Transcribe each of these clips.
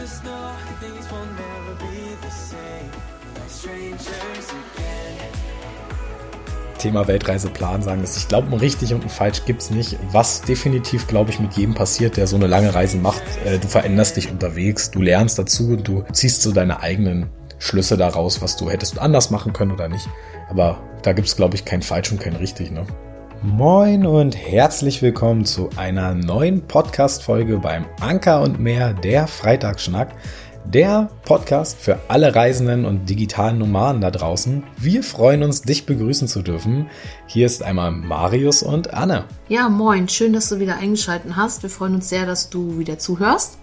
just know things will never be the same. Strangers again. Thema Weltreiseplan sagen ist, ich glaube, ein richtig und ein falsch gibt's nicht. Was definitiv, glaube ich, mit jedem passiert, der so eine lange Reise macht, äh, du veränderst dich unterwegs, du lernst dazu und du ziehst so deine eigenen Schlüsse daraus, was du hättest anders machen können oder nicht. Aber da gibt's, glaube ich, kein falsch und kein richtig, ne? Moin und herzlich willkommen zu einer neuen Podcast-Folge beim Anker und Meer, der Freitagsschnack der Podcast für alle Reisenden und digitalen Nomaden da draußen. Wir freuen uns, dich begrüßen zu dürfen. Hier ist einmal Marius und Anne. Ja, moin, schön, dass du wieder eingeschaltet hast. Wir freuen uns sehr, dass du wieder zuhörst.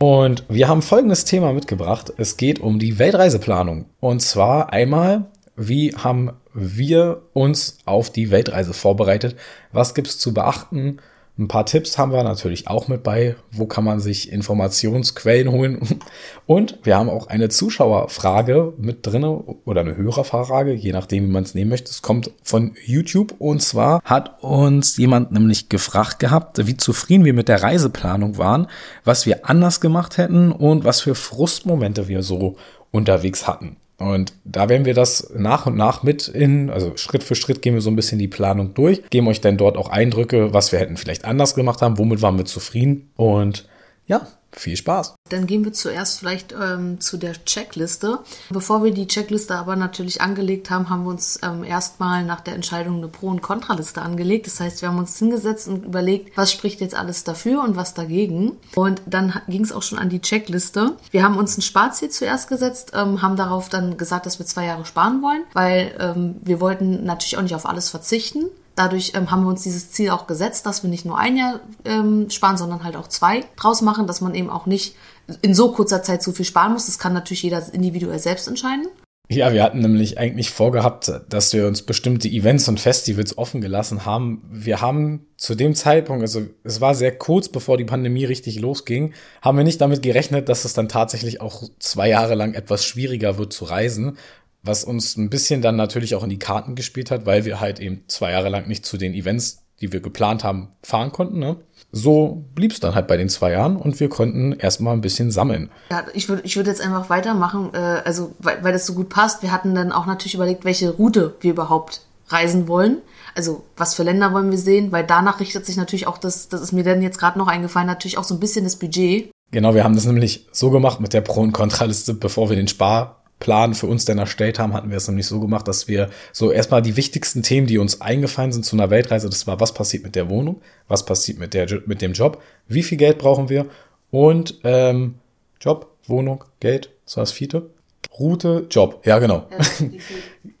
Und wir haben folgendes Thema mitgebracht. Es geht um die Weltreiseplanung. Und zwar einmal, wie haben wir uns auf die Weltreise vorbereitet? Was gibt es zu beachten? Ein paar Tipps haben wir natürlich auch mit bei. Wo kann man sich Informationsquellen holen? Und wir haben auch eine Zuschauerfrage mit drinne oder eine Hörerfrage, je nachdem, wie man es nehmen möchte. Es kommt von YouTube und zwar hat uns jemand nämlich gefragt gehabt, wie zufrieden wir mit der Reiseplanung waren, was wir anders gemacht hätten und was für Frustmomente wir so unterwegs hatten. Und da werden wir das nach und nach mit in, also Schritt für Schritt gehen wir so ein bisschen die Planung durch, geben euch dann dort auch Eindrücke, was wir hätten vielleicht anders gemacht haben, womit waren wir zufrieden. Und ja, viel Spaß. Dann gehen wir zuerst vielleicht ähm, zu der Checkliste. Bevor wir die Checkliste aber natürlich angelegt haben, haben wir uns ähm, erstmal nach der Entscheidung eine Pro- und Kontraliste angelegt. Das heißt, wir haben uns hingesetzt und überlegt, was spricht jetzt alles dafür und was dagegen. Und dann ging es auch schon an die Checkliste. Wir haben uns ein Sparziel zuerst gesetzt, ähm, haben darauf dann gesagt, dass wir zwei Jahre sparen wollen, weil ähm, wir wollten natürlich auch nicht auf alles verzichten. Dadurch ähm, haben wir uns dieses Ziel auch gesetzt, dass wir nicht nur ein Jahr ähm, sparen, sondern halt auch zwei draus machen, dass man eben auch nicht in so kurzer Zeit so viel sparen muss. Das kann natürlich jeder individuell selbst entscheiden. Ja, wir hatten nämlich eigentlich vorgehabt, dass wir uns bestimmte Events und Festivals offen gelassen haben. Wir haben zu dem Zeitpunkt, also es war sehr kurz bevor die Pandemie richtig losging, haben wir nicht damit gerechnet, dass es dann tatsächlich auch zwei Jahre lang etwas schwieriger wird zu reisen was uns ein bisschen dann natürlich auch in die Karten gespielt hat, weil wir halt eben zwei Jahre lang nicht zu den Events, die wir geplant haben, fahren konnten. Ne? So blieb es dann halt bei den zwei Jahren und wir konnten erstmal ein bisschen sammeln. Ja, ich würde ich würd jetzt einfach weitermachen, äh, also weil, weil das so gut passt. Wir hatten dann auch natürlich überlegt, welche Route wir überhaupt reisen wollen. Also was für Länder wollen wir sehen, weil danach richtet sich natürlich auch das, das ist mir dann jetzt gerade noch eingefallen, natürlich auch so ein bisschen das Budget. Genau, wir haben das nämlich so gemacht mit der Pro- und Kontraliste, bevor wir den Spar Plan für uns denn erstellt haben, hatten wir es nämlich so gemacht, dass wir so erstmal die wichtigsten Themen, die uns eingefallen sind zu einer Weltreise, das war, was passiert mit der Wohnung, was passiert mit, der, mit dem Job, wie viel Geld brauchen wir und ähm, Job, Wohnung, Geld, das war das vierte. Route, Job, ja genau.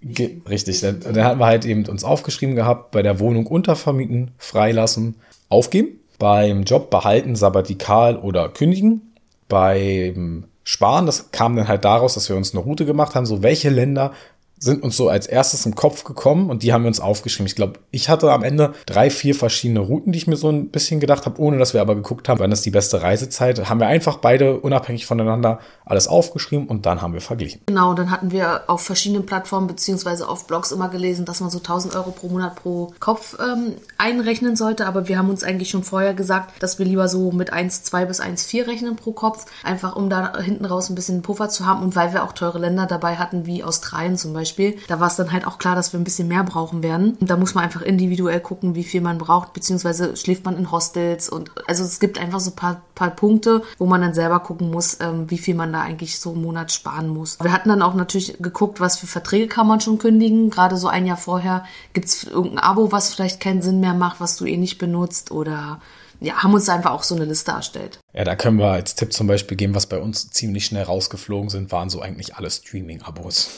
Ja, Richtig, dann, dann hatten wir halt eben uns aufgeschrieben gehabt, bei der Wohnung untervermieten, freilassen, aufgeben, beim Job behalten, sabbatikal oder kündigen, beim sparen. Das kam dann halt daraus, dass wir uns eine Route gemacht haben, so welche Länder sind uns so als erstes im Kopf gekommen und die haben wir uns aufgeschrieben. Ich glaube, ich hatte am Ende drei, vier verschiedene Routen, die ich mir so ein bisschen gedacht habe, ohne dass wir aber geguckt haben, wann ist die beste Reisezeit. Haben wir einfach beide unabhängig voneinander alles aufgeschrieben und dann haben wir verglichen. Genau, dann hatten wir auf verschiedenen Plattformen beziehungsweise auf Blogs immer gelesen, dass man so 1000 Euro pro Monat pro Kopf ähm, einrechnen sollte, aber wir haben uns eigentlich schon vorher gesagt, dass wir lieber so mit 1,2 bis 1,4 rechnen pro Kopf, einfach um da hinten raus ein bisschen Puffer zu haben und weil wir auch teure Länder dabei hatten, wie Australien zum Beispiel Beispiel. Da war es dann halt auch klar, dass wir ein bisschen mehr brauchen werden. Und da muss man einfach individuell gucken, wie viel man braucht, beziehungsweise schläft man in Hostels und also es gibt einfach so ein paar, paar Punkte, wo man dann selber gucken muss, ähm, wie viel man da eigentlich so im Monat sparen muss. Wir hatten dann auch natürlich geguckt, was für Verträge kann man schon kündigen. Gerade so ein Jahr vorher gibt es irgendein Abo, was vielleicht keinen Sinn mehr macht, was du eh nicht benutzt oder ja, haben uns einfach auch so eine Liste erstellt. Ja, da können wir als Tipp zum Beispiel geben, was bei uns ziemlich schnell rausgeflogen sind, waren so eigentlich alle Streaming-Abos.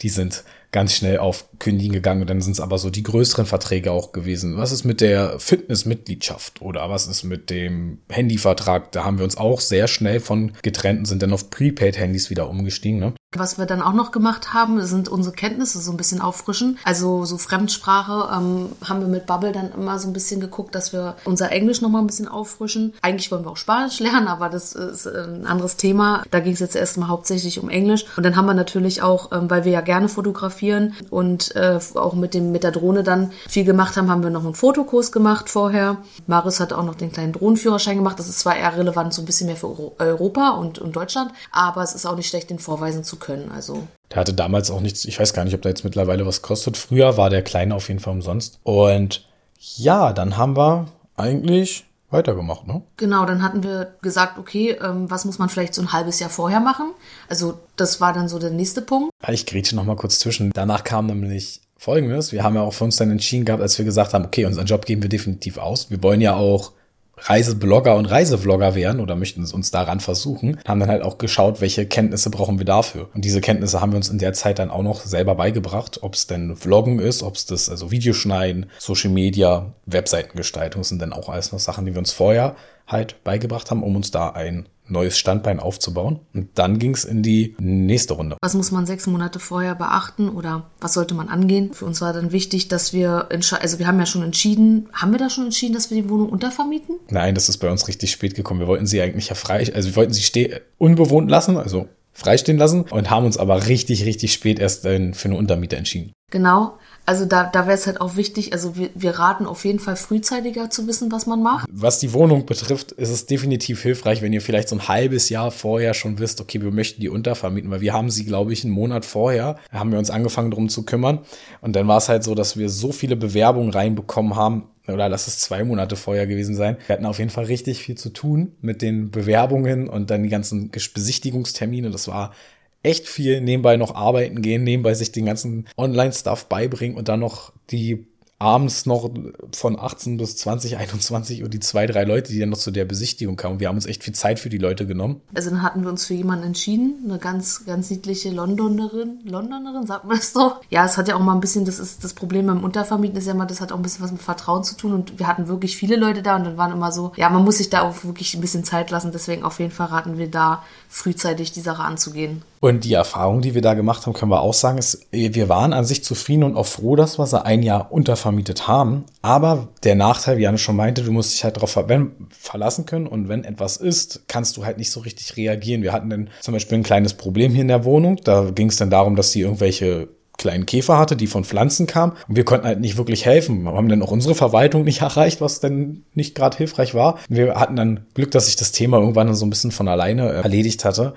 Die sind ganz schnell auf Kündigen gegangen und dann sind es aber so die größeren Verträge auch gewesen. Was ist mit der Fitnessmitgliedschaft oder was ist mit dem Handyvertrag? Da haben wir uns auch sehr schnell von getrennt und sind dann auf Prepaid-Handys wieder umgestiegen. Ne? Was wir dann auch noch gemacht haben, sind unsere Kenntnisse so ein bisschen auffrischen. Also so Fremdsprache ähm, haben wir mit Bubble dann immer so ein bisschen geguckt, dass wir unser Englisch noch mal ein bisschen auffrischen. Eigentlich wollen wir auch Spanisch lernen, aber das ist ein anderes Thema. Da ging es jetzt erstmal hauptsächlich um Englisch. Und dann haben wir natürlich auch, ähm, weil wir ja gerne fotografieren und äh, auch mit dem mit der Drohne dann viel gemacht haben, haben wir noch einen Fotokurs gemacht vorher. Marius hat auch noch den kleinen Drohnenführerschein gemacht. Das ist zwar eher relevant, so ein bisschen mehr für Europa und, und Deutschland, aber es ist auch nicht schlecht, den vorweisen zu können. Also der hatte damals auch nichts, ich weiß gar nicht, ob der jetzt mittlerweile was kostet. Früher war der Kleine auf jeden Fall umsonst. Und ja, dann haben wir eigentlich weitergemacht, ne? Genau, dann hatten wir gesagt, okay, ähm, was muss man vielleicht so ein halbes Jahr vorher machen? Also das war dann so der nächste Punkt. Ich grätsche noch mal kurz zwischen. Danach kam nämlich Folgendes. Wir haben ja auch für uns dann entschieden gehabt, als wir gesagt haben, okay, unseren Job geben wir definitiv aus. Wir wollen ja auch Reiseblogger und Reisevlogger werden oder möchten uns daran versuchen, haben dann halt auch geschaut, welche Kenntnisse brauchen wir dafür. Und diese Kenntnisse haben wir uns in der Zeit dann auch noch selber beigebracht, ob es denn Vloggen ist, ob es das, also Videoschneiden, Social Media, Webseitengestaltung sind dann auch alles noch Sachen, die wir uns vorher halt beigebracht haben, um uns da ein neues Standbein aufzubauen. Und dann ging es in die nächste Runde. Was muss man sechs Monate vorher beachten oder was sollte man angehen? Für uns war dann wichtig, dass wir, also wir haben ja schon entschieden, haben wir da schon entschieden, dass wir die Wohnung untervermieten? Nein, das ist bei uns richtig spät gekommen. Wir wollten sie eigentlich ja frei, also wir wollten sie unbewohnt lassen, also freistehen lassen und haben uns aber richtig, richtig spät erst für eine Untermiete entschieden. Genau. Also da, da wäre es halt auch wichtig, also wir, wir raten auf jeden Fall frühzeitiger zu wissen, was man macht. Was die Wohnung betrifft, ist es definitiv hilfreich, wenn ihr vielleicht so ein halbes Jahr vorher schon wisst, okay, wir möchten die untervermieten, weil wir haben sie, glaube ich, einen Monat vorher, haben wir uns angefangen darum zu kümmern. Und dann war es halt so, dass wir so viele Bewerbungen reinbekommen haben, oder lass es zwei Monate vorher gewesen sein. Wir hatten auf jeden Fall richtig viel zu tun mit den Bewerbungen und dann die ganzen Besichtigungstermine. Das war echt viel nebenbei noch arbeiten gehen, nebenbei sich den ganzen Online-Stuff beibringen und dann noch die abends noch von 18 bis 20, 21 Uhr die zwei, drei Leute, die dann noch zu der Besichtigung kamen. Wir haben uns echt viel Zeit für die Leute genommen. Also dann hatten wir uns für jemanden entschieden, eine ganz, ganz niedliche Londonerin. Londonerin, sagt man es so? Ja, es hat ja auch mal ein bisschen, das ist das Problem beim Untervermieten ist ja immer, das hat auch ein bisschen was mit Vertrauen zu tun und wir hatten wirklich viele Leute da und dann waren immer so, ja, man muss sich da auch wirklich ein bisschen Zeit lassen, deswegen auf jeden Fall raten wir da frühzeitig die Sache anzugehen. Und die Erfahrung, die wir da gemacht haben, können wir auch sagen, ist, wir waren an sich zufrieden und auch froh, dass wir sie ein Jahr untervermietet haben. Aber der Nachteil, wie Janne schon meinte, du musst dich halt darauf verlassen können und wenn etwas ist, kannst du halt nicht so richtig reagieren. Wir hatten dann zum Beispiel ein kleines Problem hier in der Wohnung. Da ging es dann darum, dass sie irgendwelche kleinen Käfer hatte, die von Pflanzen kamen. Und wir konnten halt nicht wirklich helfen. Wir haben dann auch unsere Verwaltung nicht erreicht, was dann nicht gerade hilfreich war. Wir hatten dann Glück, dass sich das Thema irgendwann so ein bisschen von alleine äh, erledigt hatte.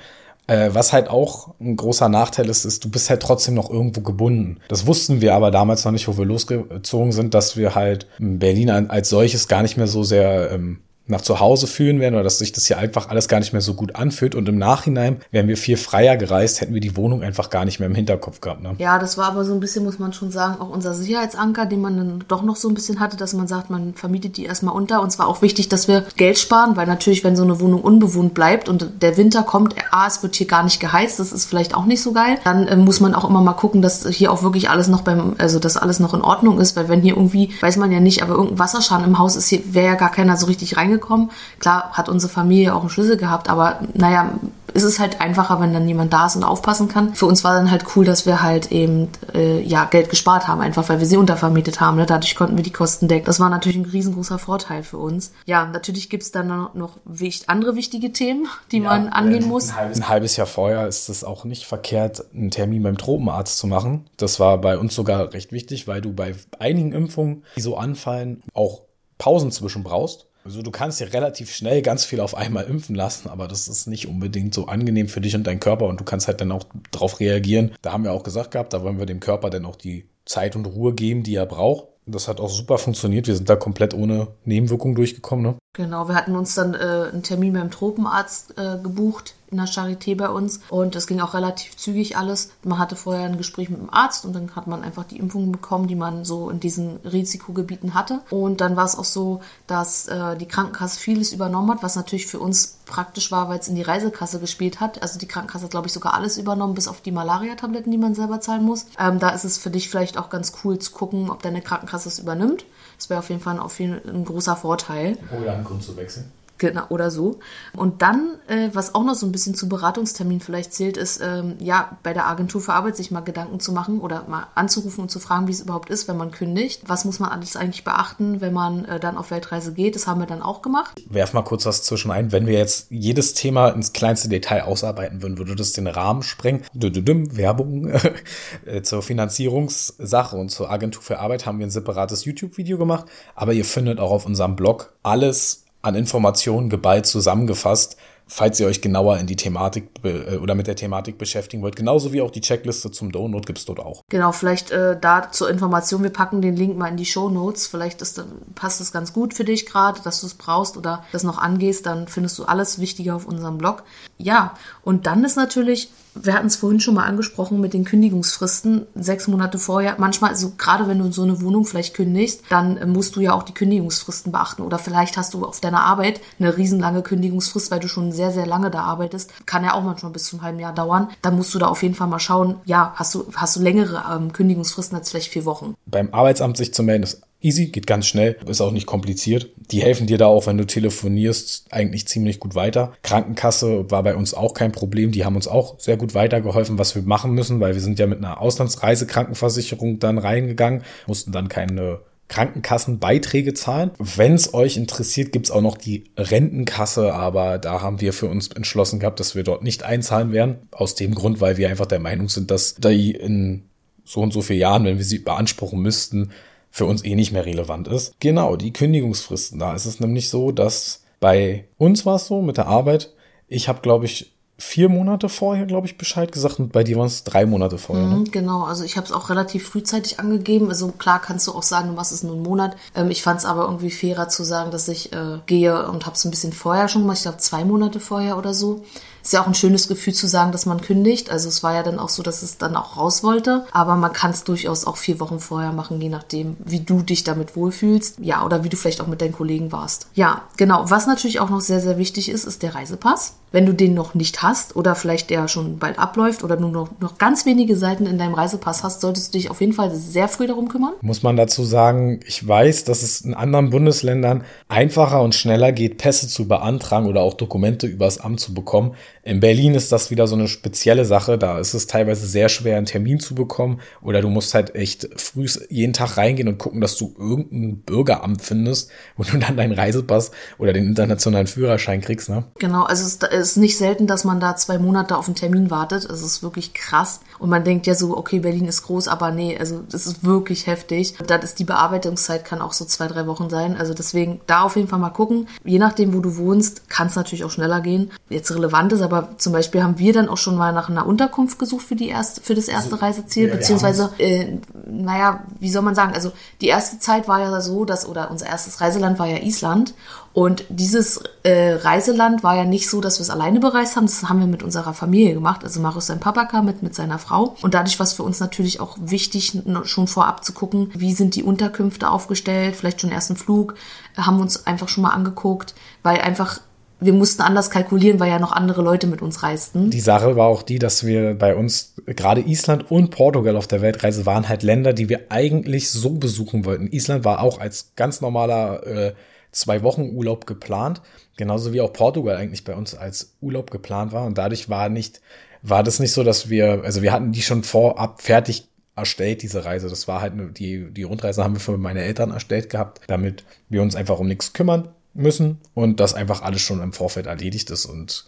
Äh, was halt auch ein großer Nachteil ist, ist, du bist halt trotzdem noch irgendwo gebunden. Das wussten wir aber damals noch nicht, wo wir losgezogen sind, dass wir halt Berlin als solches gar nicht mehr so sehr ähm, nach zu Hause fühlen werden oder dass sich das hier einfach alles gar nicht mehr so gut anfühlt. Und im Nachhinein wären wir viel freier gereist, hätten wir die Wohnung einfach gar nicht mehr im Hinterkopf gehabt. Ne? Ja, das war aber so ein bisschen, muss man schon sagen, auch unser Sicherheitsanker, den man dann doch noch so ein bisschen hatte, dass man sagt, man vermietet die erstmal unter. Und zwar auch wichtig, dass wir Geld sparen, weil natürlich, wenn so eine Wohnung unbewohnt bleibt und der Winter kommt, ah, es wird hier gar nicht geheizt, das ist vielleicht auch nicht so geil, dann äh, muss man auch immer mal gucken, dass hier auch wirklich alles noch beim, also dass alles noch in Ordnung ist, weil wenn hier irgendwie, weiß man ja nicht, aber irgendein Wasserschaden im Haus ist, hier wäre ja gar keiner so richtig reingekommen. Klar hat unsere Familie auch einen Schlüssel gehabt, aber naja, ist es halt einfacher, wenn dann jemand da ist und aufpassen kann. Für uns war dann halt cool, dass wir halt eben äh, ja Geld gespart haben, einfach weil wir sie untervermietet haben. Ne? Dadurch konnten wir die Kosten decken. Das war natürlich ein riesengroßer Vorteil für uns. Ja, natürlich gibt's dann noch andere wichtige Themen, die ja, man angehen ein muss. Halbes, ein halbes Jahr vorher ist es auch nicht verkehrt, einen Termin beim Tropenarzt zu machen. Das war bei uns sogar recht wichtig, weil du bei einigen Impfungen, die so anfallen, auch Pausen zwischen brauchst. Also du kannst dir relativ schnell ganz viel auf einmal impfen lassen, aber das ist nicht unbedingt so angenehm für dich und deinen Körper und du kannst halt dann auch darauf reagieren. Da haben wir auch gesagt gehabt, da wollen wir dem Körper dann auch die Zeit und Ruhe geben, die er braucht. Das hat auch super funktioniert. Wir sind da komplett ohne Nebenwirkungen durchgekommen. Ne? Genau, wir hatten uns dann äh, einen Termin beim Tropenarzt äh, gebucht in der Charité bei uns und das ging auch relativ zügig alles. Man hatte vorher ein Gespräch mit dem Arzt und dann hat man einfach die Impfungen bekommen, die man so in diesen Risikogebieten hatte. Und dann war es auch so, dass äh, die Krankenkasse vieles übernommen hat, was natürlich für uns praktisch war, weil es in die Reisekasse gespielt hat. Also die Krankenkasse hat, glaube ich, sogar alles übernommen, bis auf die Malaria-Tabletten, die man selber zahlen muss. Ähm, da ist es für dich vielleicht auch ganz cool zu gucken, ob deine Krankenkasse es übernimmt. Das wäre auf jeden Fall auf jeden, ein großer Vorteil. Oder ein Grund zu wechseln. Genau, oder so. Und dann, äh, was auch noch so ein bisschen zu Beratungstermin vielleicht zählt, ist, ähm, ja, bei der Agentur für Arbeit sich mal Gedanken zu machen oder mal anzurufen und zu fragen, wie es überhaupt ist, wenn man kündigt. Was muss man alles eigentlich beachten, wenn man äh, dann auf Weltreise geht? Das haben wir dann auch gemacht. Werf mal kurz was zwischen ein. Wenn wir jetzt jedes Thema ins kleinste Detail ausarbeiten würden, würde das den Rahmen sprengen. Werbung äh, zur Finanzierungssache und zur Agentur für Arbeit haben wir ein separates YouTube-Video gemacht. Aber ihr findet auch auf unserem Blog alles an Informationen geballt zusammengefasst, falls ihr euch genauer in die Thematik äh, oder mit der Thematik beschäftigen wollt. Genauso wie auch die Checkliste zum Download gibt es dort auch. Genau, vielleicht äh, da zur Information, wir packen den Link mal in die Show Notes. Vielleicht ist, passt das ganz gut für dich gerade, dass du es brauchst oder das noch angehst, dann findest du alles Wichtige auf unserem Blog. Ja, und dann ist natürlich wir hatten es vorhin schon mal angesprochen mit den Kündigungsfristen, sechs Monate vorher. Manchmal, also gerade wenn du so eine Wohnung vielleicht kündigst, dann äh, musst du ja auch die Kündigungsfristen beachten. Oder vielleicht hast du auf deiner Arbeit eine riesenlange Kündigungsfrist, weil du schon sehr, sehr lange da arbeitest. Kann ja auch manchmal bis zum halben Jahr dauern. Dann musst du da auf jeden Fall mal schauen, ja, hast du, hast du längere ähm, Kündigungsfristen als vielleicht vier Wochen. Beim Arbeitsamt sich zu melden ist easy, geht ganz schnell, ist auch nicht kompliziert. Die helfen dir da auch, wenn du telefonierst, eigentlich ziemlich gut weiter. Krankenkasse war bei uns auch kein Problem. Die haben uns auch sehr gut weitergeholfen, was wir machen müssen, weil wir sind ja mit einer Auslandsreisekrankenversicherung dann reingegangen, mussten dann keine Krankenkassenbeiträge zahlen. Wenn es euch interessiert, gibt's auch noch die Rentenkasse, aber da haben wir für uns entschlossen gehabt, dass wir dort nicht einzahlen werden. Aus dem Grund, weil wir einfach der Meinung sind, dass die in so und so vielen Jahren, wenn wir sie beanspruchen müssten, für uns eh nicht mehr relevant ist. Genau, die Kündigungsfristen. Da ist es nämlich so, dass bei uns war es so mit der Arbeit. Ich habe, glaube ich, vier Monate vorher, glaube ich, Bescheid gesagt und bei dir waren es drei Monate vorher. Ne? Mhm, genau, also ich habe es auch relativ frühzeitig angegeben. Also klar kannst du auch sagen, was ist nur ein Monat. Ähm, ich fand es aber irgendwie fairer zu sagen, dass ich äh, gehe und habe es ein bisschen vorher schon gemacht. Ich glaube zwei Monate vorher oder so. Ist ja auch ein schönes Gefühl zu sagen, dass man kündigt. Also es war ja dann auch so, dass es dann auch raus wollte. Aber man kann es durchaus auch vier Wochen vorher machen, je nachdem, wie du dich damit wohlfühlst. Ja, oder wie du vielleicht auch mit deinen Kollegen warst. Ja, genau. Was natürlich auch noch sehr, sehr wichtig ist, ist der Reisepass. Wenn du den noch nicht hast oder vielleicht der schon bald abläuft oder du noch, noch ganz wenige Seiten in deinem Reisepass hast, solltest du dich auf jeden Fall sehr früh darum kümmern. Muss man dazu sagen, ich weiß, dass es in anderen Bundesländern einfacher und schneller geht, Pässe zu beantragen oder auch Dokumente übers Amt zu bekommen. In Berlin ist das wieder so eine spezielle Sache. Da ist es teilweise sehr schwer, einen Termin zu bekommen oder du musst halt echt früh jeden Tag reingehen und gucken, dass du irgendein Bürgeramt findest, wo du dann deinen Reisepass oder den internationalen Führerschein kriegst. Ne? Genau, also es ist ist nicht selten, dass man da zwei Monate auf einen Termin wartet. Es ist wirklich krass. Und man denkt ja so, okay, Berlin ist groß, aber nee, also das ist wirklich heftig. Dann ist die Bearbeitungszeit kann auch so zwei, drei Wochen sein. Also deswegen da auf jeden Fall mal gucken. Je nachdem, wo du wohnst, kann es natürlich auch schneller gehen. Jetzt relevant ist, aber zum Beispiel haben wir dann auch schon mal nach einer Unterkunft gesucht für die erste, für das erste Reiseziel, beziehungsweise, äh, naja, wie soll man sagen? Also die erste Zeit war ja so, dass, oder unser erstes Reiseland war ja Island. Und dieses äh, Reiseland war ja nicht so, dass wir es alleine bereist haben. Das haben wir mit unserer Familie gemacht. Also Marius sein Papa kam mit, mit seiner Frau. Und dadurch war es für uns natürlich auch wichtig, schon vorab zu gucken, wie sind die Unterkünfte aufgestellt, vielleicht schon ersten Flug, haben wir uns einfach schon mal angeguckt, weil einfach wir mussten anders kalkulieren, weil ja noch andere Leute mit uns reisten. Die Sache war auch die, dass wir bei uns gerade Island und Portugal auf der Weltreise waren halt Länder, die wir eigentlich so besuchen wollten. Island war auch als ganz normaler äh, zwei Wochen Urlaub geplant, genauso wie auch Portugal eigentlich bei uns als Urlaub geplant war. Und dadurch war nicht, war das nicht so, dass wir, also wir hatten die schon vorab fertig erstellt, diese Reise. Das war halt die, die Rundreise haben wir für meine Eltern erstellt gehabt, damit wir uns einfach um nichts kümmern müssen und das einfach alles schon im Vorfeld erledigt ist und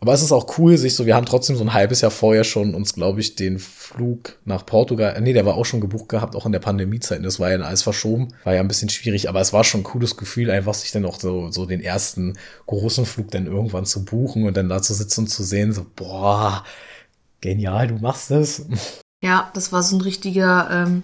aber es ist auch cool, sich so, wir haben trotzdem so ein halbes Jahr vorher schon uns, glaube ich, den Flug nach Portugal, äh, nee, der war auch schon gebucht gehabt, auch in der Pandemiezeit. Das war ja alles verschoben, war ja ein bisschen schwierig, aber es war schon ein cooles Gefühl, einfach sich dann auch so, so den ersten großen Flug dann irgendwann zu buchen und dann da zu sitzen und zu sehen, so, boah, genial, du machst es. Ja, das war so ein richtiger, ähm,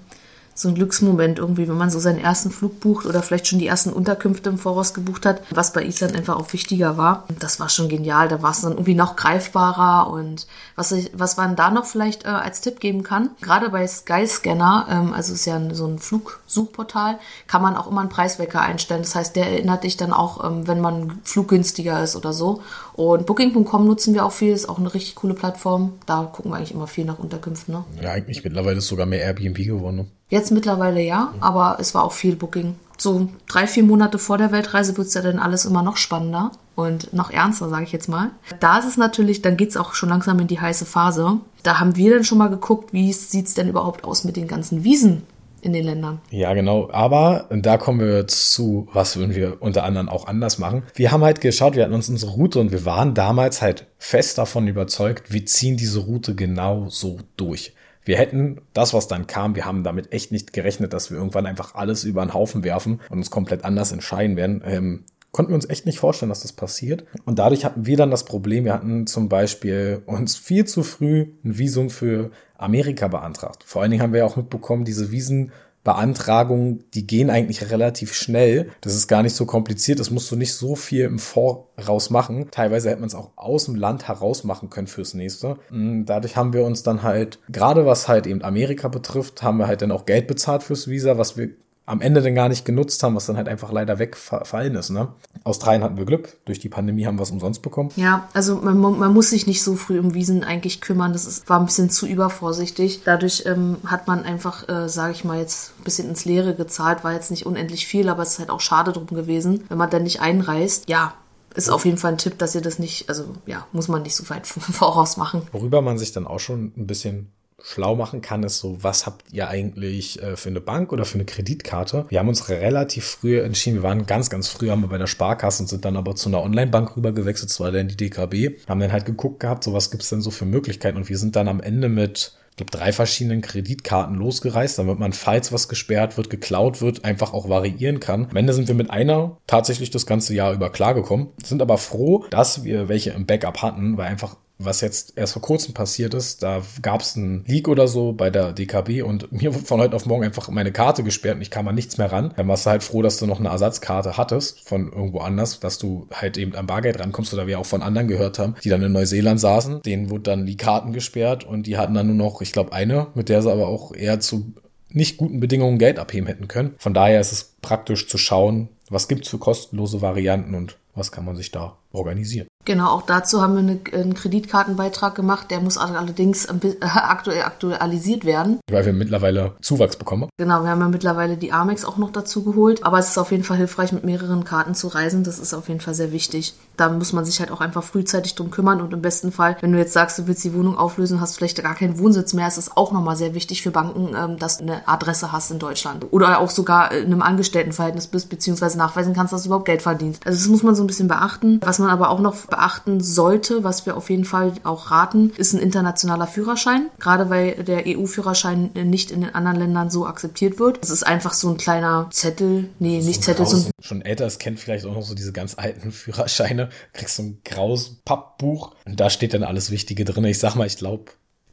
so ein Glücksmoment irgendwie, wenn man so seinen ersten Flug bucht oder vielleicht schon die ersten Unterkünfte im Voraus gebucht hat, was bei Island einfach auch wichtiger war. Das war schon genial. Da war es dann irgendwie noch greifbarer und was ich, was man da noch vielleicht äh, als Tipp geben kann, gerade bei Skyscanner, ähm, also ist ja so ein Flugsuchportal, kann man auch immer einen Preiswecker einstellen. Das heißt, der erinnert dich dann auch, ähm, wenn man fluggünstiger ist oder so. Und Booking.com nutzen wir auch viel, ist auch eine richtig coole Plattform. Da gucken wir eigentlich immer viel nach Unterkünften. Ne? Ja, eigentlich mittlerweile ist sogar mehr Airbnb geworden. Ne? Jetzt mittlerweile ja, aber es war auch viel Booking. So drei, vier Monate vor der Weltreise wird es ja dann alles immer noch spannender und noch ernster, sage ich jetzt mal. Da ist es natürlich, dann geht's auch schon langsam in die heiße Phase. Da haben wir dann schon mal geguckt, wie sieht's denn überhaupt aus mit den ganzen Wiesen in den Ländern. Ja, genau. Aber da kommen wir zu, was würden wir unter anderem auch anders machen. Wir haben halt geschaut, wir hatten uns unsere Route und wir waren damals halt fest davon überzeugt, wir ziehen diese Route genau so durch. Wir hätten das, was dann kam, wir haben damit echt nicht gerechnet, dass wir irgendwann einfach alles über den Haufen werfen und uns komplett anders entscheiden werden. Ähm, konnten wir uns echt nicht vorstellen, dass das passiert. Und dadurch hatten wir dann das Problem, wir hatten zum Beispiel uns viel zu früh ein Visum für Amerika beantragt. Vor allen Dingen haben wir ja auch mitbekommen, diese Visen Beantragungen, die gehen eigentlich relativ schnell. Das ist gar nicht so kompliziert. Das musst du nicht so viel im Voraus machen. Teilweise hätte man es auch aus dem Land heraus machen können fürs nächste. Mm, dadurch haben wir uns dann halt, gerade was halt eben Amerika betrifft, haben wir halt dann auch Geld bezahlt fürs Visa, was wir am Ende dann gar nicht genutzt haben, was dann halt einfach leider wegfallen ist. Ne? Australien hatten wir Glück, durch die Pandemie haben wir es umsonst bekommen. Ja, also man, man muss sich nicht so früh um Wiesen eigentlich kümmern, das ist, war ein bisschen zu übervorsichtig. Dadurch ähm, hat man einfach, äh, sage ich mal, jetzt ein bisschen ins Leere gezahlt, war jetzt nicht unendlich viel, aber es ist halt auch schade drum gewesen, wenn man dann nicht einreist. Ja, ist auf jeden Fall ein Tipp, dass ihr das nicht, also ja, muss man nicht so weit voraus machen. Worüber man sich dann auch schon ein bisschen schlau machen kann, ist so, was habt ihr eigentlich äh, für eine Bank oder für eine Kreditkarte? Wir haben uns relativ früh entschieden, wir waren ganz, ganz früh haben wir bei der Sparkasse und sind dann aber zu einer Online-Bank rüber gewechselt, zwar dann die DKB, haben dann halt geguckt gehabt, so was gibt's denn so für Möglichkeiten und wir sind dann am Ende mit ich glaube, drei verschiedenen Kreditkarten losgereist, damit man, falls was gesperrt wird, geklaut wird, einfach auch variieren kann. Am Ende sind wir mit einer tatsächlich das ganze Jahr über klargekommen, sind aber froh, dass wir welche im Backup hatten, weil einfach was jetzt erst vor kurzem passiert ist, da gab es einen Leak oder so bei der DKB und mir wurde von heute auf morgen einfach meine Karte gesperrt und ich kam an nichts mehr ran. Dann warst du halt froh, dass du noch eine Ersatzkarte hattest von irgendwo anders, dass du halt eben am Bargeld rankommst oder wir auch von anderen gehört haben, die dann in Neuseeland saßen. Denen wurde dann die Karten gesperrt und die hatten dann nur noch, ich glaube, eine, mit der sie aber auch eher zu nicht guten Bedingungen Geld abheben hätten können. Von daher ist es praktisch zu schauen, was gibt's für kostenlose Varianten und was kann man sich da organisieren. Genau, auch dazu haben wir eine, einen Kreditkartenbeitrag gemacht. Der muss allerdings aktuell aktualisiert werden. Weil wir mittlerweile Zuwachs bekommen. Genau, wir haben ja mittlerweile die Amex auch noch dazu geholt. Aber es ist auf jeden Fall hilfreich, mit mehreren Karten zu reisen. Das ist auf jeden Fall sehr wichtig. Da muss man sich halt auch einfach frühzeitig drum kümmern. Und im besten Fall, wenn du jetzt sagst, du willst die Wohnung auflösen, hast vielleicht gar keinen Wohnsitz mehr, ist es auch nochmal sehr wichtig für Banken, ähm, dass du eine Adresse hast in Deutschland. Oder auch sogar in einem Angestelltenverhältnis bist, beziehungsweise nachweisen kannst, dass du überhaupt Geld verdienst. Also das muss man so ein bisschen beachten. Was man aber auch noch beachten sollte, was wir auf jeden Fall auch raten, ist ein internationaler Führerschein. Gerade weil der EU-Führerschein nicht in den anderen Ländern so akzeptiert wird. Es ist einfach so ein kleiner Zettel, nee, so nicht Zettel, so ein schon älteres kennt vielleicht auch noch so diese ganz alten Führerscheine. Kriegst so ein graues Pappbuch und da steht dann alles Wichtige drin. Ich sag mal, ich glaube,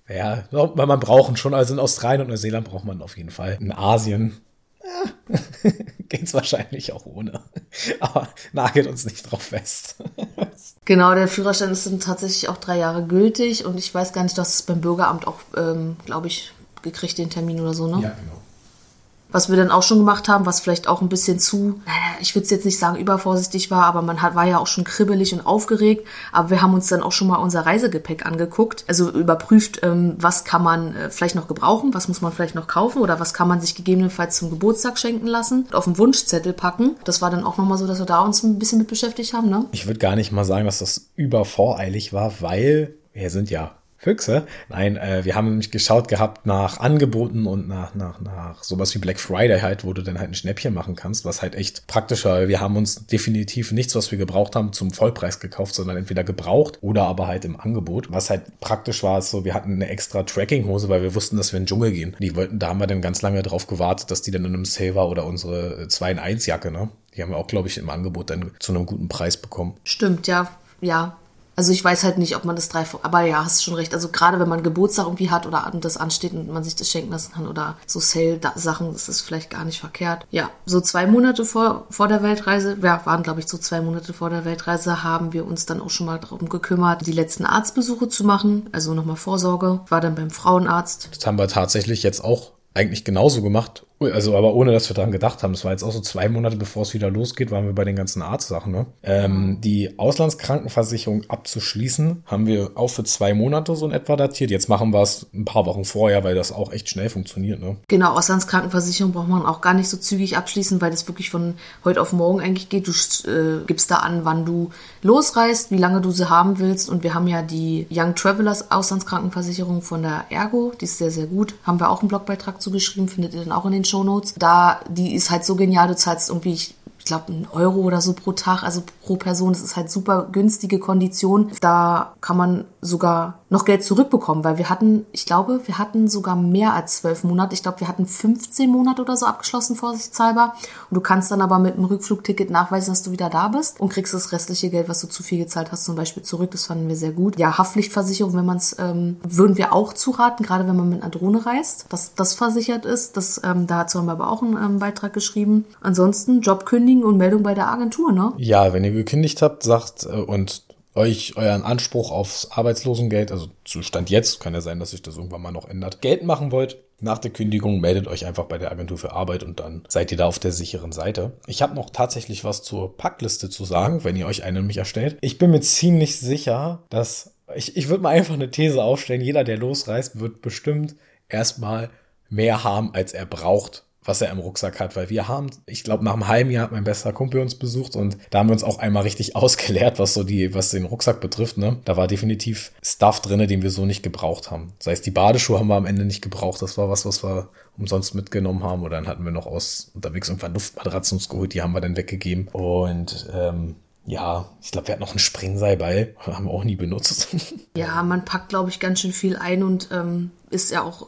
ja, man braucht ihn schon. Also in Australien und Neuseeland braucht man auf jeden Fall. In Asien ja, geht's wahrscheinlich auch ohne. Aber nagelt uns nicht drauf fest. genau, der Führerschein ist dann tatsächlich auch drei Jahre gültig und ich weiß gar nicht, dass es beim Bürgeramt auch, ähm, glaube ich, gekriegt den Termin oder so, ne? Ja, genau. Was wir dann auch schon gemacht haben, was vielleicht auch ein bisschen zu, naja, ich würde es jetzt nicht sagen übervorsichtig war, aber man hat, war ja auch schon kribbelig und aufgeregt. Aber wir haben uns dann auch schon mal unser Reisegepäck angeguckt. Also überprüft, ähm, was kann man äh, vielleicht noch gebrauchen, was muss man vielleicht noch kaufen oder was kann man sich gegebenenfalls zum Geburtstag schenken lassen, auf den Wunschzettel packen. Das war dann auch nochmal so, dass wir da uns ein bisschen mit beschäftigt haben, ne? Ich würde gar nicht mal sagen, dass das übervoreilig war, weil wir sind ja Füchse. Nein, äh, wir haben nämlich geschaut gehabt nach Angeboten und nach, nach, nach sowas wie Black Friday halt, wo du dann halt ein Schnäppchen machen kannst, was halt echt praktischer. Wir haben uns definitiv nichts, was wir gebraucht haben, zum Vollpreis gekauft, sondern entweder gebraucht oder aber halt im Angebot. Was halt praktisch war, ist so, wir hatten eine extra Tracking-Hose, weil wir wussten, dass wir in den Dschungel gehen. Die wollten, da haben wir dann ganz lange drauf gewartet, dass die dann in einem Sale war oder unsere 2 in 1 Jacke, ne? Die haben wir auch, glaube ich, im Angebot dann zu einem guten Preis bekommen. Stimmt, ja. Ja, also ich weiß halt nicht, ob man das drei, aber ja, hast schon recht. Also gerade wenn man Geburtstag irgendwie hat oder das ansteht und man sich das schenken lassen kann oder so Sale-Sachen, das ist vielleicht gar nicht verkehrt. Ja, so zwei Monate vor, vor der Weltreise, ja, waren glaube ich so zwei Monate vor der Weltreise, haben wir uns dann auch schon mal darum gekümmert, die letzten Arztbesuche zu machen. Also nochmal Vorsorge. War dann beim Frauenarzt. Das haben wir tatsächlich jetzt auch eigentlich genauso gemacht Also, aber ohne, dass wir daran gedacht haben. Es war jetzt auch so zwei Monate, bevor es wieder losgeht, waren wir bei den ganzen Arztsachen. Ne? Ähm, die Auslandskrankenversicherung abzuschließen, haben wir auch für zwei Monate so in etwa datiert. Jetzt machen wir es ein paar Wochen vorher, weil das auch echt schnell funktioniert. Ne? Genau, Auslandskrankenversicherung braucht man auch gar nicht so zügig abschließen, weil das wirklich von heute auf morgen eigentlich geht. Du äh, gibst da an, wann du losreist, wie lange du sie haben willst. Und wir haben ja die Young Travelers Auslandskrankenversicherung von der Ergo. Die ist sehr, sehr gut. Haben wir auch einen Blogbeitrag zugeschrieben, findet ihr dann auch in den Shownotes. Da, die ist halt so genial, du zahlst irgendwie, ich ich glaube, ein Euro oder so pro Tag, also pro Person. Das ist halt super günstige Kondition. Da kann man sogar noch Geld zurückbekommen, weil wir hatten, ich glaube, wir hatten sogar mehr als zwölf Monate. Ich glaube, wir hatten 15 Monate oder so abgeschlossen, vorsichtshalber. Und du kannst dann aber mit einem Rückflugticket nachweisen, dass du wieder da bist und kriegst das restliche Geld, was du zu viel gezahlt hast, zum Beispiel zurück. Das fanden wir sehr gut. Ja, Haftpflichtversicherung, wenn man es, ähm, würden wir auch zuraten, gerade wenn man mit einer Drohne reist, dass das versichert ist. Das, ähm, dazu haben wir aber auch einen ähm, Beitrag geschrieben. Ansonsten Job kündigen und Meldung bei der Agentur, ne? Ja, wenn ihr gekündigt habt, sagt äh, und euch euren Anspruch aufs Arbeitslosengeld, also Zustand jetzt, kann ja sein, dass sich das irgendwann mal noch ändert, Geld machen wollt, nach der Kündigung meldet euch einfach bei der Agentur für Arbeit und dann seid ihr da auf der sicheren Seite. Ich habe noch tatsächlich was zur Packliste zu sagen, wenn ihr euch eine nämlich erstellt. Ich bin mir ziemlich sicher, dass ich, ich würde mal einfach eine These aufstellen, jeder, der losreist, wird bestimmt erstmal mehr haben, als er braucht was er im Rucksack hat, weil wir haben, ich glaube, nach einem halben Jahr hat mein bester Kumpel uns besucht und da haben wir uns auch einmal richtig ausgeleert, was so die, was den Rucksack betrifft, ne? Da war definitiv Stuff drinne, den wir so nicht gebraucht haben. Sei es die Badeschuhe haben wir am Ende nicht gebraucht, das war was, was wir umsonst mitgenommen haben oder dann hatten wir noch aus unterwegs irgendwann Luftmatratzen uns geholt, die haben wir dann weggegeben und ähm, ja, ich glaube, wir hatten noch ein Springseil haben wir auch nie benutzt. Ja, man packt, glaube ich, ganz schön viel ein und ähm, ist ja auch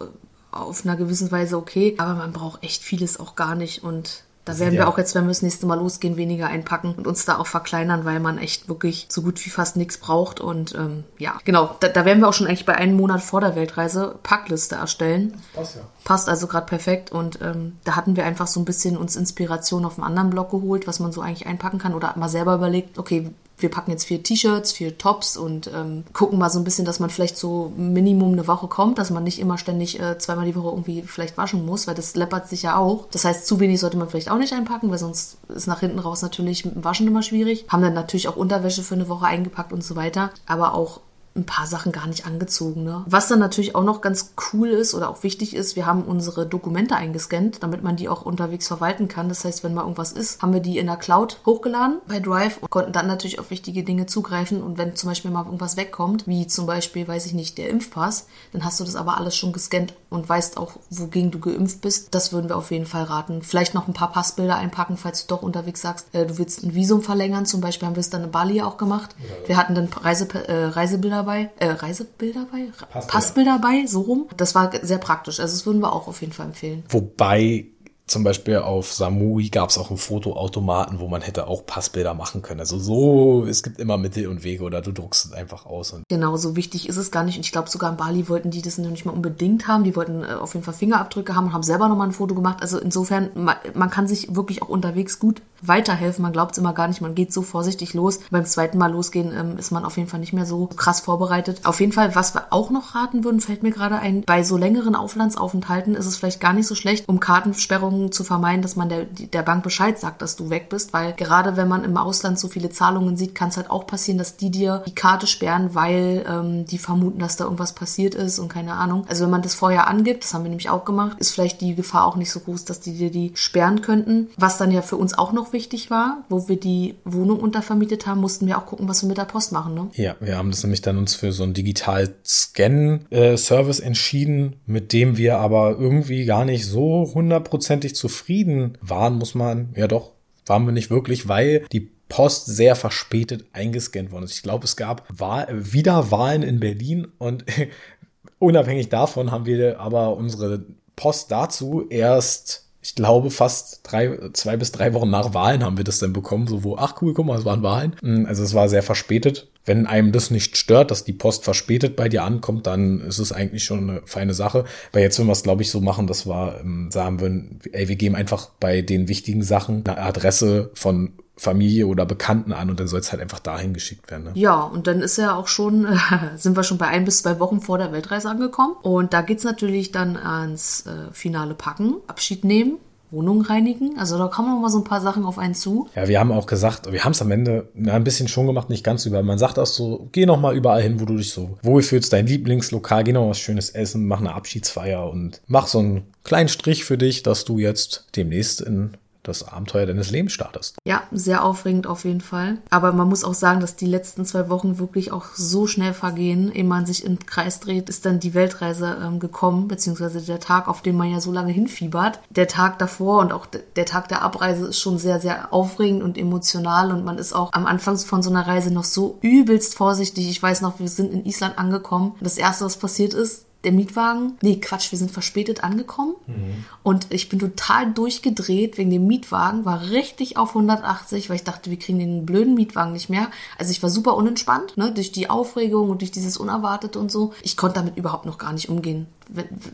auf einer gewissen Weise okay, aber man braucht echt vieles auch gar nicht und da werden ja. wir auch jetzt, wenn wir das nächste Mal losgehen, weniger einpacken und uns da auch verkleinern, weil man echt wirklich so gut wie fast nichts braucht. Und ähm, ja, genau, da, da werden wir auch schon eigentlich bei einem Monat vor der Weltreise Packliste erstellen. Passt ja. Passt also gerade perfekt. Und ähm, da hatten wir einfach so ein bisschen uns Inspiration auf einem anderen Blog geholt, was man so eigentlich einpacken kann oder mal selber überlegt, okay, wir packen jetzt vier T-Shirts, vier Tops und ähm, gucken mal so ein bisschen, dass man vielleicht so Minimum eine Woche kommt, dass man nicht immer ständig äh, zweimal die Woche irgendwie vielleicht waschen muss, weil das läppert sich ja auch. Das heißt, zu wenig sollte man vielleicht auch nicht einpacken, weil sonst ist nach hinten raus natürlich mit dem Waschen immer schwierig. Haben dann natürlich auch Unterwäsche für eine Woche eingepackt und so weiter. Aber auch ein paar Sachen gar nicht angezogen. Ne? Was dann natürlich auch noch ganz cool ist oder auch wichtig ist, wir haben unsere Dokumente eingescannt, damit man die auch unterwegs verwalten kann. Das heißt, wenn mal irgendwas ist, haben wir die in der Cloud hochgeladen bei Drive und konnten dann natürlich auf wichtige Dinge zugreifen. Und wenn zum Beispiel mal irgendwas wegkommt, wie zum Beispiel, weiß ich nicht, der Impfpass, dann hast du das aber alles schon gescannt und weißt auch, wogegen du geimpft bist. Das würden wir auf jeden Fall raten. Vielleicht noch ein paar Passbilder einpacken, falls du doch unterwegs sagst, äh, du willst ein Visum verlängern. Zum Beispiel haben wir es dann in Bali auch gemacht. Wir hatten dann Reise, äh, Reisebilder dabei, äh, Reisebilder bei, Passbilder. Passbilder bei, so rum. Das war sehr praktisch. Also das würden wir auch auf jeden Fall empfehlen. Wobei zum Beispiel auf Samui gab es auch einen Fotoautomaten, wo man hätte auch Passbilder machen können. Also so, es gibt immer Mittel und Wege oder du druckst es einfach aus. genau, so wichtig ist es gar nicht. Und ich glaube, sogar in Bali wollten die das noch nicht mal unbedingt haben. Die wollten äh, auf jeden Fall Fingerabdrücke haben und haben selber nochmal ein Foto gemacht. Also insofern, man, man kann sich wirklich auch unterwegs gut weiterhelfen. Man glaubt es immer gar nicht. Man geht so vorsichtig los. Beim zweiten Mal losgehen ähm, ist man auf jeden Fall nicht mehr so krass vorbereitet. Auf jeden Fall, was wir auch noch raten würden, fällt mir gerade ein, bei so längeren Auflandsaufenthalten ist es vielleicht gar nicht so schlecht, um Kartensperrungen Zahlungen zu vermeiden, dass man der, der Bank Bescheid sagt, dass du weg bist, weil gerade wenn man im Ausland so viele Zahlungen sieht, kann es halt auch passieren, dass die dir die Karte sperren, weil ähm, die vermuten, dass da irgendwas passiert ist und keine Ahnung. Also wenn man das vorher angibt, das haben wir nämlich auch gemacht, ist vielleicht die Gefahr auch nicht so groß, dass die dir die sperren könnten. Was dann ja für uns auch noch wichtig war, wo wir die Wohnung untervermietet haben, mussten wir auch gucken, was wir mit der Post machen. Ne? Ja, wir haben das nämlich dann uns für so einen Digital-Scan-Service äh, entschieden, mit dem wir aber irgendwie gar nicht so hundertprozentig hundertprozentig zufrieden waren, muss man, ja doch, waren wir nicht wirklich, weil die Post sehr verspätet eingescannt worden ist. Ich glaube, es gab Wahl, wieder Wahlen in Berlin und unabhängig davon haben wir aber unsere Post dazu erst, ich glaube, fast drei, zwei bis drei Wochen nach Wahlen haben wir das dann bekommen, so wo, ach cool, guck mal, es waren Wahlen. Also es war sehr verspätet wenn einem das nicht stört, dass die Post verspätet bei dir ankommt, dann ist es eigentlich schon eine feine Sache. Weil jetzt, wenn wir es, glaube ich, so machen, dass wir ähm, sagen würden, ey, wir geben einfach bei den wichtigen Sachen eine Adresse von Familie oder Bekannten an und dann soll es halt einfach dahin geschickt werden. Ne? Ja, und dann ist ja auch schon, äh, sind wir schon bei ein bis zwei Wochen vor der Weltreise angekommen. Und da geht's natürlich dann ans äh, finale Packen, Abschied nehmen. Wohnung reinigen. Also da kommen noch mal so ein paar Sachen auf einen zu. Ja, wir haben auch gesagt, wir haben es am Ende ein bisschen schon gemacht, nicht ganz über. Man sagt auch so, geh noch mal überall hin, wo du dich so wohlfühlst, dein Lieblingslokal, geh noch was Schönes essen, mach eine Abschiedsfeier und mach so einen kleinen Strich für dich, dass du jetzt demnächst in das Abenteuer deines Lebens startest. Ja, sehr aufregend auf jeden Fall. Aber man muss auch sagen, dass die letzten zwei Wochen wirklich auch so schnell vergehen. Ehe man sich im Kreis dreht, ist dann die Weltreise ähm, gekommen, beziehungsweise der Tag, auf den man ja so lange hinfiebert. Der Tag davor und auch der Tag der Abreise ist schon sehr, sehr aufregend und emotional und man ist auch am Anfang von so einer Reise noch so übelst vorsichtig. Ich weiß noch, wir sind in Island angekommen. Das erste, was passiert ist, der Mietwagen, nee, Quatsch, wir sind verspätet angekommen mhm. und ich bin total durchgedreht wegen dem Mietwagen, war richtig auf 180, weil ich dachte, wir kriegen den blöden Mietwagen nicht mehr. Also ich war super unentspannt, ne, durch die Aufregung und durch dieses Unerwartete und so. Ich konnte damit überhaupt noch gar nicht umgehen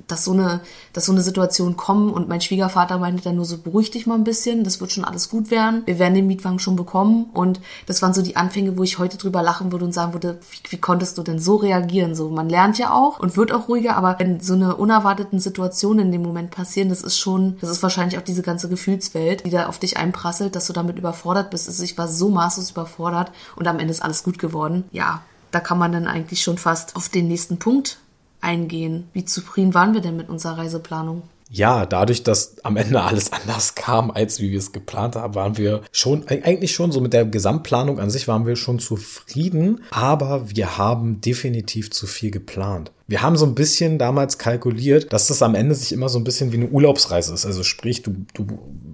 dass so eine, dass so eine Situation kommen und mein Schwiegervater meinte dann nur so, beruhig dich mal ein bisschen, das wird schon alles gut werden, wir werden den Mietwagen schon bekommen und das waren so die Anfänge, wo ich heute drüber lachen würde und sagen würde, wie, wie konntest du denn so reagieren? So, man lernt ja auch und wird auch ruhiger, aber wenn so eine unerwarteten Situation in dem Moment passieren, das ist schon, das ist wahrscheinlich auch diese ganze Gefühlswelt, die da auf dich einprasselt, dass du damit überfordert bist. Also ich war so maßlos überfordert und am Ende ist alles gut geworden. Ja, da kann man dann eigentlich schon fast auf den nächsten Punkt eingehen. Wie zufrieden waren wir denn mit unserer Reiseplanung? ja, dadurch, dass am Ende alles anders kam, als wie wir es geplant haben, waren wir schon, eigentlich schon so mit der Gesamtplanung an sich waren wir schon zufrieden, aber wir haben definitiv zu viel geplant. Wir haben so ein bisschen damals kalkuliert, dass das am Ende sich immer so ein bisschen wie eine Urlaubsreise ist. Also sprich, du, du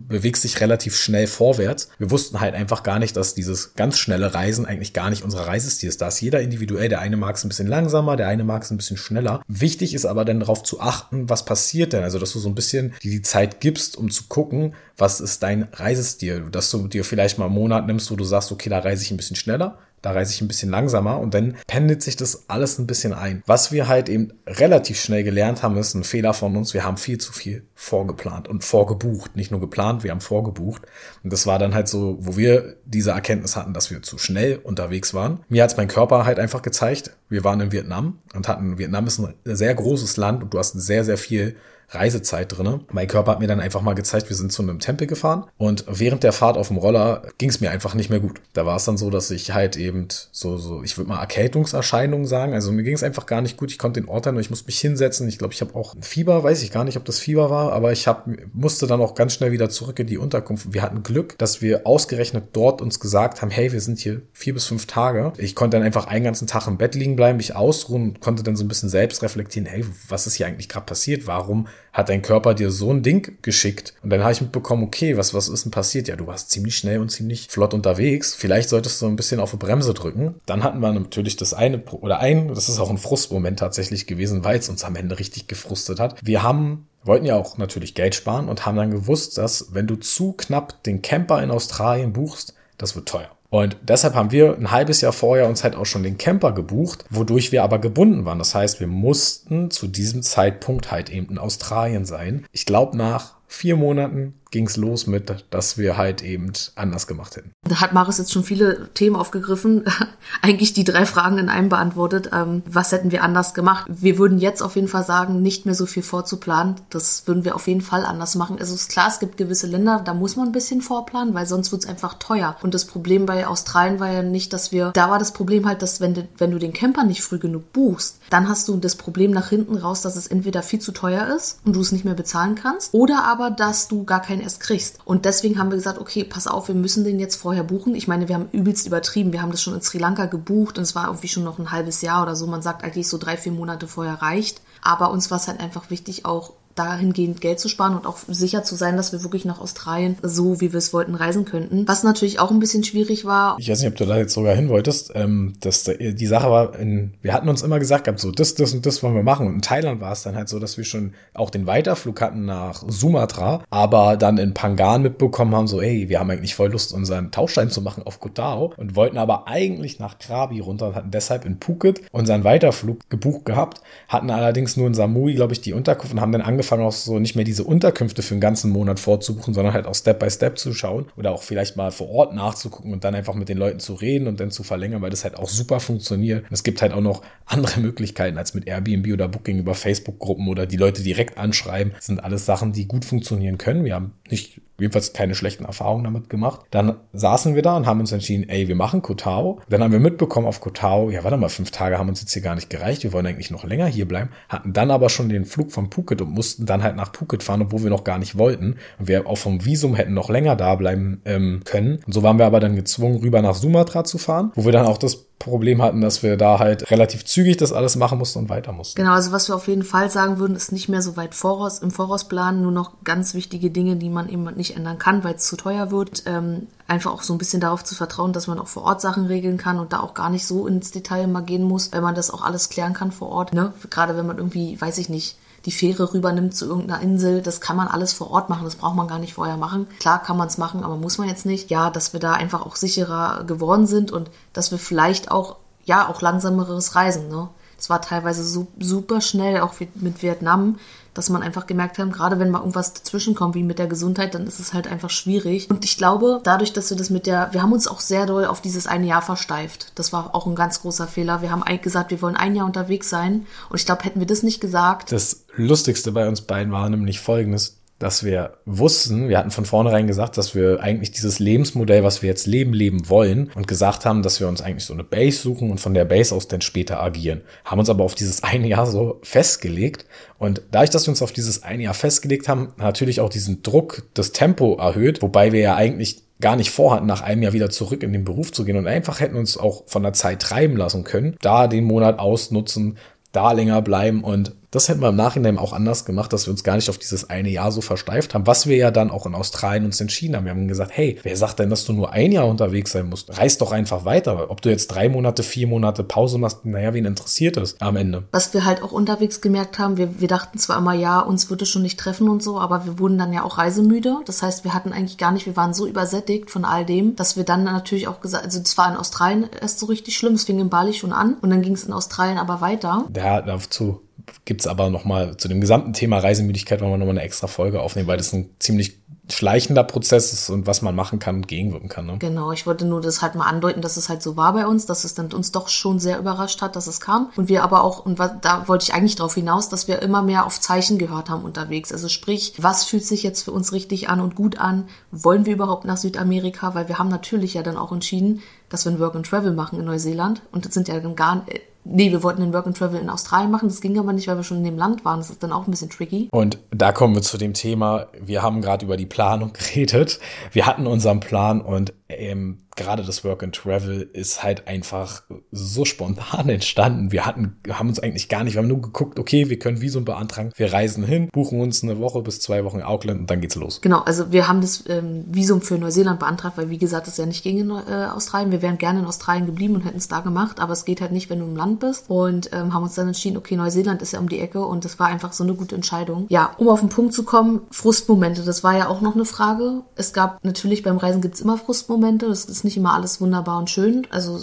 bewegst dich relativ schnell vorwärts. Wir wussten halt einfach gar nicht, dass dieses ganz schnelle Reisen eigentlich gar nicht unser Reisestil ist. Da ist jeder individuell. Der eine mag es ein bisschen langsamer, der eine mag es ein bisschen schneller. Wichtig ist aber dann darauf zu achten, was passiert denn. Also, dass du so ein bisschen die Zeit gibst, um zu gucken, was ist dein Reisestil. Dass du dir vielleicht mal einen Monat nimmst, wo du sagst, okay, da reise ich ein bisschen schneller da reise ich ein bisschen langsamer und dann pendelt sich das alles ein bisschen ein. Was wir halt eben relativ schnell gelernt haben, ist ein Fehler von uns. Wir haben viel zu viel vorgeplant und vorgebucht. Nicht nur geplant, wir haben vorgebucht. Und das war dann halt so, wo wir diese Erkenntnis hatten, dass wir zu schnell unterwegs waren. Mir hat es mein Körper halt einfach gezeigt. Wir waren in Vietnam und hatten, Vietnam ist ein sehr großes Land und du hast sehr, sehr viel Reisezeit drinne. Mein Körper hat mir dann einfach mal gezeigt, wir sind zu einem Tempel gefahren und während der Fahrt auf dem Roller ging es mir einfach nicht mehr gut. Da war es dann so, dass ich halt eben so, so ich würde mal Erkältungserscheinungen sagen. Also mir ging es einfach gar nicht gut. Ich konnte den Ort dann, ich musste mich hinsetzen. Ich glaube, ich habe auch Fieber, weiß ich gar nicht, ob das Fieber war, aber ich hab, musste dann auch ganz schnell wieder zurück in die Unterkunft. Wir hatten Glück, dass wir ausgerechnet dort uns gesagt haben, hey, wir sind hier vier bis fünf Tage. Ich konnte dann einfach einen ganzen Tag im Bett liegen bleiben, mich ausruhen, konnte dann so ein bisschen selbst reflektieren, hey, was ist hier eigentlich gerade passiert? Warum hat dein Körper dir so ein Ding geschickt. Und dann habe ich mitbekommen, okay, was, was ist denn passiert? Ja, du warst ziemlich schnell und ziemlich flott unterwegs. Vielleicht solltest du ein bisschen auf die Bremse drücken. Dann hatten wir natürlich das eine, oder ein, das ist auch ein Frustmoment tatsächlich gewesen, weil es uns am Ende richtig gefrustet hat. Wir haben wollten ja auch natürlich Geld sparen und haben dann gewusst, dass wenn du zu knapp den Camper in Australien buchst, das wird teuer. Und deshalb haben wir ein halbes Jahr vorher uns halt auch schon den Camper gebucht, wodurch wir aber gebunden waren. Das heißt, wir mussten zu diesem Zeitpunkt halt eben in Australien sein. Ich glaube, nach vier Monaten ging es los mit, dass wir halt eben anders gemacht hätten. Da hat Marius jetzt schon viele Themen aufgegriffen, eigentlich die drei Fragen in einem beantwortet. Ähm, was hätten wir anders gemacht? Wir würden jetzt auf jeden Fall sagen, nicht mehr so viel vorzuplanen. Das würden wir auf jeden Fall anders machen. Also ist klar, es gibt gewisse Länder, da muss man ein bisschen vorplanen, weil sonst wird es einfach teuer. Und das Problem bei Australien war ja nicht, dass wir, da war das Problem halt, dass wenn wenn du den Camper nicht früh genug buchst, dann hast du das Problem nach hinten raus, dass es entweder viel zu teuer ist und du es nicht mehr bezahlen kannst, oder aber, dass du gar keinen erst kriegst. Und deswegen haben wir gesagt, okay, pass auf, wir müssen den jetzt vorher buchen. Ich meine, wir haben übelst übertrieben. Wir haben das schon in Sri Lanka gebucht und es war irgendwie schon noch ein halbes Jahr oder so. Man sagt eigentlich so drei, vier Monate vorher reicht. Aber uns war es halt einfach wichtig, auch dahingehend Geld zu sparen und auch sicher zu sein, dass wir wirklich nach Australien so, wie wir es wollten, reisen könnten. Was natürlich auch ein bisschen schwierig war. Ich weiß nicht, ob du da jetzt sogar hin wolltest. Ähm, dass die Sache war, in, wir hatten uns immer gesagt, so das, das und das wollen wir machen. Und in Thailand war es dann halt so, dass wir schon auch den Weiterflug hatten nach Sumatra, aber dann in Pangan mitbekommen haben, so, ey, wir haben eigentlich voll Lust, unseren Tauschschein zu machen auf Kotao und wollten aber eigentlich nach Krabi runter und hatten deshalb in Phuket unseren Weiterflug gebucht gehabt, hatten allerdings nur in Samui, glaube ich, die Unterkunft und haben dann angefangen, angefangen, auch so nicht mehr diese Unterkünfte für einen ganzen Monat vorzubuchen, sondern halt auch Step by Step zu schauen oder auch vielleicht mal vor Ort nachzugucken und dann einfach mit den Leuten zu reden und dann zu verlängern, weil das halt auch super funktioniert. Und es gibt halt auch noch andere Möglichkeiten als mit Airbnb oder Booking über Facebook-Gruppen oder die Leute direkt anschreiben. Das sind alles Sachen, die gut funktionieren können. Wir haben nicht jedenfalls keine schlechten Erfahrungen damit gemacht. Dann saßen wir da und haben uns entschieden, ey, wir machen Kotao. Dann haben wir mitbekommen auf Kotao, ja, warte mal, fünf Tage haben uns jetzt hier gar nicht gereicht. Wir wollen eigentlich noch länger hier bleiben. Hatten dann aber schon den Flug von Phuket und mussten dann halt nach Phuket fahren, obwohl wir noch gar nicht wollten. Und wir auch vom Visum hätten noch länger da bleiben ähm, können. Und so waren wir aber dann gezwungen, rüber nach Sumatra zu fahren, wo wir dann auch das Problem hatten, dass wir da halt relativ zügig das alles machen mussten und weiter mussten. Genau, also was wir auf jeden Fall sagen würden, ist nicht mehr so weit voraus, im Voraus planen, nur noch ganz wichtige Dinge, die man eben nicht ändern kann, weil es zu teuer wird. Ähm, einfach auch so ein bisschen darauf zu vertrauen, dass man auch vor Ort Sachen regeln kann und da auch gar nicht so ins Detail mal gehen muss, weil man das auch alles klären kann vor Ort. Ne? Gerade wenn man irgendwie, weiß ich nicht, die Fähre rübernimmt zu irgendeiner Insel. Das kann man alles vor Ort machen. Das braucht man gar nicht vorher machen. Klar kann man es machen, aber muss man jetzt nicht. Ja, dass wir da einfach auch sicherer geworden sind und dass wir vielleicht auch ja auch langsameres Reisen. Ne? Es war teilweise super schnell, auch mit Vietnam, dass man einfach gemerkt haben, gerade wenn mal irgendwas dazwischenkommt, wie mit der Gesundheit, dann ist es halt einfach schwierig. Und ich glaube, dadurch, dass wir das mit der, wir haben uns auch sehr doll auf dieses eine Jahr versteift. Das war auch ein ganz großer Fehler. Wir haben gesagt, wir wollen ein Jahr unterwegs sein. Und ich glaube, hätten wir das nicht gesagt. Das Lustigste bei uns beiden war nämlich folgendes dass wir wussten, wir hatten von vornherein gesagt, dass wir eigentlich dieses Lebensmodell, was wir jetzt leben, leben wollen und gesagt haben, dass wir uns eigentlich so eine Base suchen und von der Base aus dann später agieren. Haben uns aber auf dieses eine Jahr so festgelegt und dadurch, dass wir uns auf dieses eine Jahr festgelegt haben, natürlich auch diesen Druck, das Tempo erhöht, wobei wir ja eigentlich gar nicht vorhatten, nach einem Jahr wieder zurück in den Beruf zu gehen und einfach hätten uns auch von der Zeit treiben lassen können, da den Monat ausnutzen, da länger bleiben und das hätten wir im Nachhinein auch anders gemacht, dass wir uns gar nicht auf dieses eine Jahr so versteift haben, was wir ja dann auch in Australien uns entschieden haben. Wir haben gesagt, hey, wer sagt denn, dass du nur ein Jahr unterwegs sein musst? Reis doch einfach weiter. Ob du jetzt drei Monate, vier Monate Pause machst, naja, wen interessiert es am Ende? Was wir halt auch unterwegs gemerkt haben, wir, wir dachten zwar immer, ja, uns würde schon nicht treffen und so, aber wir wurden dann ja auch reisemüde. Das heißt, wir hatten eigentlich gar nicht, wir waren so übersättigt von all dem, dass wir dann natürlich auch gesagt, also es war in Australien erst so richtig schlimm, es fing in Bali schon an und dann ging es in Australien aber weiter. Ja, dazu gibt es aber nochmal zu dem gesamten Thema Reisemüdigkeit, wollen wir nochmal eine extra Folge aufnehmen, weil das ein ziemlich schleichender Prozess ist und was man machen kann und gegenwirken kann. Ne? Genau, ich wollte nur das halt mal andeuten, dass es halt so war bei uns, dass es dann uns doch schon sehr überrascht hat, dass es kam. Und wir aber auch, und da wollte ich eigentlich darauf hinaus, dass wir immer mehr auf Zeichen gehört haben unterwegs. Also sprich, was fühlt sich jetzt für uns richtig an und gut an? Wollen wir überhaupt nach Südamerika? Weil wir haben natürlich ja dann auch entschieden, dass wir ein Work and Travel machen in Neuseeland. Und das sind ja dann gar Nee, wir wollten den Work and Travel in Australien machen. Das ging aber nicht, weil wir schon in dem Land waren. Das ist dann auch ein bisschen tricky. Und da kommen wir zu dem Thema. Wir haben gerade über die Planung geredet. Wir hatten unseren Plan und ähm, gerade das Work and Travel ist halt einfach so spontan entstanden. Wir hatten, haben uns eigentlich gar nicht, wir haben nur geguckt, okay, wir können Visum beantragen, wir reisen hin, buchen uns eine Woche bis zwei Wochen in Auckland und dann geht's los. Genau, also wir haben das ähm, Visum für Neuseeland beantragt, weil wie gesagt, das ja nicht ging in äh, Australien. Wir wären gerne in Australien geblieben und hätten es da gemacht, aber es geht halt nicht, wenn du im Land bist. Und ähm, haben uns dann entschieden, okay, Neuseeland ist ja um die Ecke und das war einfach so eine gute Entscheidung. Ja, um auf den Punkt zu kommen, Frustmomente, das war ja auch noch eine Frage. Es gab natürlich beim Reisen gibt's immer Frustmomente, das ist nicht immer alles wunderbar und schön. Also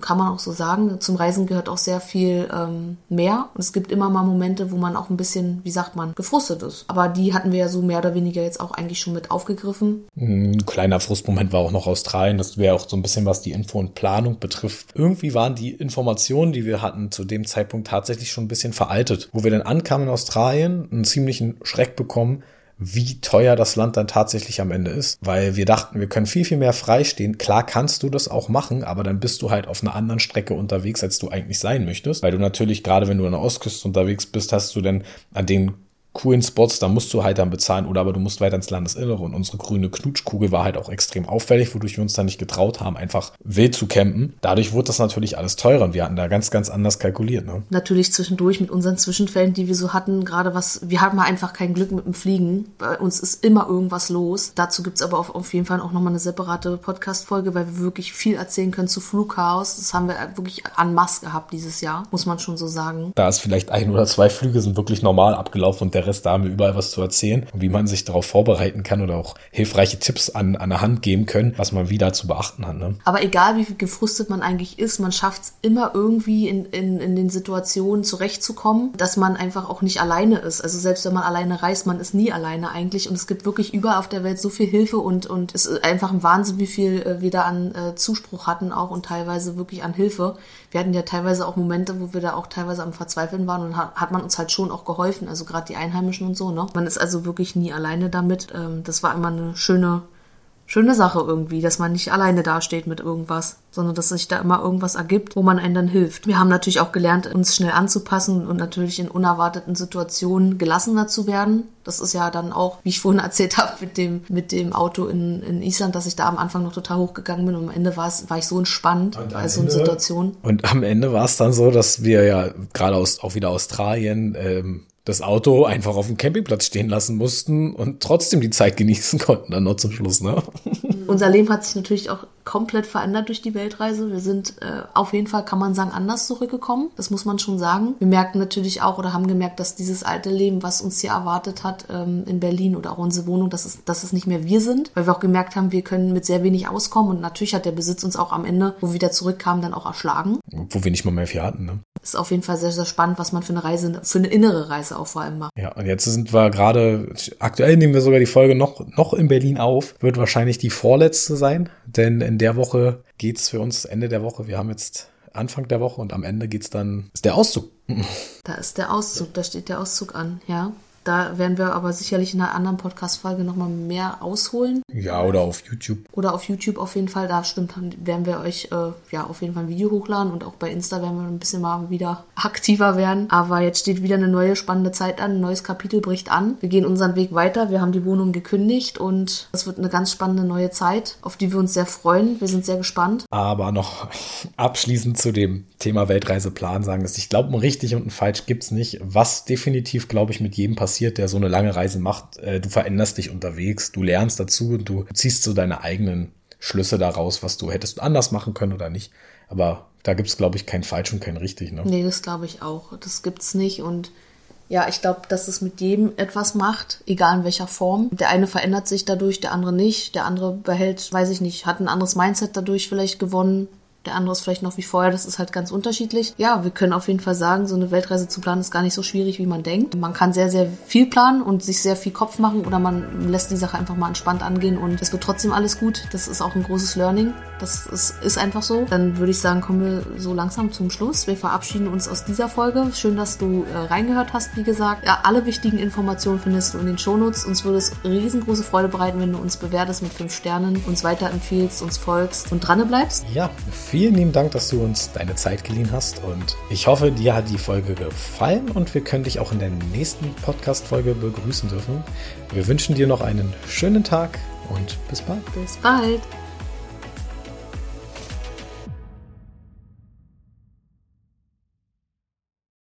kann man auch so sagen. Zum Reisen gehört auch sehr viel ähm, mehr. Und es gibt immer mal Momente, wo man auch ein bisschen, wie sagt man, gefrustet ist. Aber die hatten wir ja so mehr oder weniger jetzt auch eigentlich schon mit aufgegriffen. Ein kleiner Frustmoment war auch noch Australien. Das wäre auch so ein bisschen, was die Info und Planung betrifft. Irgendwie waren die Informationen, die wir hatten, zu dem Zeitpunkt tatsächlich schon ein bisschen veraltet. Wo wir dann ankamen in Australien, einen ziemlichen Schreck bekommen, wie teuer das Land dann tatsächlich am Ende ist. Weil wir dachten, wir können viel, viel mehr freistehen. Klar kannst du das auch machen, aber dann bist du halt auf einer anderen Strecke unterwegs, als du eigentlich sein möchtest. Weil du natürlich, gerade wenn du an der Ostküste unterwegs bist, hast du dann an den coolen Spots, da musst du halt dann bezahlen oder aber du musst weiter ins Landesinnere. Und unsere grüne Knutschkugel war halt auch extrem auffällig, wodurch wir uns dann nicht getraut haben, einfach wild zu campen. Dadurch wurde das natürlich alles teurer und wir hatten da ganz, ganz anders kalkuliert. Ne? Natürlich zwischendurch mit unseren Zwischenfällen, die wir so hatten, gerade was, wir hatten mal einfach kein Glück mit dem Fliegen. Bei uns ist immer irgendwas los. Dazu gibt's aber auf, auf jeden Fall auch nochmal eine separate Podcast-Folge, weil wir wirklich viel erzählen können zu Flugchaos. Das haben wir wirklich an Mass gehabt dieses Jahr, muss man schon so sagen. Da ist vielleicht ein oder zwei Flüge sind wirklich normal abgelaufen und der Verkehrsdame überall was zu erzählen und wie man sich darauf vorbereiten kann oder auch hilfreiche Tipps an, an der Hand geben können, was man wieder zu beachten hat. Ne? Aber egal, wie gefrustet man eigentlich ist, man schafft es immer irgendwie in, in, in den Situationen zurechtzukommen, dass man einfach auch nicht alleine ist. Also selbst wenn man alleine reist, man ist nie alleine eigentlich. Und es gibt wirklich überall auf der Welt so viel Hilfe und, und es ist einfach ein Wahnsinn, wie viel äh, wir da an äh, Zuspruch hatten auch und teilweise wirklich an Hilfe. Wir hatten ja teilweise auch Momente, wo wir da auch teilweise am Verzweifeln waren und hat, hat man uns halt schon auch geholfen. Also gerade die Einheimischen und so, ne? Man ist also wirklich nie alleine damit. Ähm, das war immer eine schöne schöne Sache irgendwie, dass man nicht alleine dasteht mit irgendwas, sondern dass sich da immer irgendwas ergibt, wo man einem dann hilft. Wir haben natürlich auch gelernt, uns schnell anzupassen und natürlich in unerwarteten Situationen gelassener zu werden. Das ist ja dann auch, wie ich vorhin erzählt habe, mit dem, mit dem Auto in, in Island, dass ich da am Anfang noch total hochgegangen bin und am Ende war, es, war ich so entspannt bei so einer Situation. Und am Ende war es dann so, dass wir ja gerade aus, auch wieder Australien ähm, das Auto einfach auf dem Campingplatz stehen lassen mussten und trotzdem die Zeit genießen konnten dann noch zum Schluss. Ne? Unser Leben hat sich natürlich auch komplett verändert durch die Weltreise. Wir sind äh, auf jeden Fall, kann man sagen, anders zurückgekommen. Das muss man schon sagen. Wir merken natürlich auch oder haben gemerkt, dass dieses alte Leben, was uns hier erwartet hat ähm, in Berlin oder auch unsere Wohnung, dass es, dass es nicht mehr wir sind, weil wir auch gemerkt haben, wir können mit sehr wenig auskommen und natürlich hat der Besitz uns auch am Ende, wo wir wieder zurückkamen, dann auch erschlagen. Wo wir nicht mal mehr viel hatten. Ne? Ist auf jeden Fall sehr, sehr spannend, was man für eine Reise, für eine innere Reise auch vor allem macht. Ja, und jetzt sind wir gerade, aktuell nehmen wir sogar die Folge noch, noch in Berlin auf, wird wahrscheinlich die vorletzte sein, denn in der Woche geht's für uns Ende der Woche. Wir haben jetzt Anfang der Woche und am Ende geht's dann, ist der Auszug. Da ist der Auszug, da steht der Auszug an, ja. Da werden wir aber sicherlich in einer anderen Podcast-Folge nochmal mehr ausholen. Ja, oder auf YouTube. Oder auf YouTube auf jeden Fall. Da stimmt, werden wir euch äh, ja auf jeden Fall ein Video hochladen und auch bei Insta werden wir ein bisschen mal wieder aktiver werden. Aber jetzt steht wieder eine neue spannende Zeit an, ein neues Kapitel bricht an. Wir gehen unseren Weg weiter. Wir haben die Wohnung gekündigt und es wird eine ganz spannende neue Zeit, auf die wir uns sehr freuen. Wir sind sehr gespannt. Aber noch abschließend zu dem Thema Weltreiseplan sagen, dass ich glaube, ein richtig und ein falsch gibt's nicht. Was definitiv, glaube ich, mit jedem passiert der so eine lange Reise macht. Äh, du veränderst dich unterwegs, du lernst dazu und du ziehst so deine eigenen Schlüsse daraus, was du hättest anders machen können oder nicht. Aber da gibt es, glaube ich, kein falsch und kein richtig. Ne? Nee, das glaube ich auch. Das gibt's nicht. Und ja, ich glaube, dass es mit jedem etwas macht, egal in welcher Form. Der eine verändert sich dadurch, der andere nicht. Der andere behält, weiß ich nicht, hat ein anderes Mindset dadurch vielleicht gewonnen der andere ist vielleicht noch wie vorher, das ist halt ganz unterschiedlich. Ja, wir können auf jeden Fall sagen, so eine Weltreise zu planen ist gar nicht so schwierig, wie man denkt. Man kann sehr, sehr viel planen und sich sehr viel Kopf machen oder man lässt die Sache einfach mal entspannt angehen und es wird trotzdem alles gut. Das ist auch ein großes Learning. Das ist, ist einfach so. Dann würde ich sagen, kommen wir so langsam zum Schluss. Wir verabschieden uns aus dieser Folge. Schön, dass du äh, reingehört hast, wie gesagt. Ja, alle wichtigen Informationen findest du in den Shownotes. Uns würde es riesengroße Freude bereiten, wenn du uns bewertest mit fünf Sternen, uns weiterempfiehlst, uns folgst und dran bleibst. Ja, vielen lieben Dank, dass du uns deine Zeit geliehen hast und ich hoffe, dir hat die Folge gefallen und wir können dich auch in der nächsten Podcast-Folge begrüßen dürfen. Wir wünschen dir noch einen schönen Tag und bis bald. Bis bald.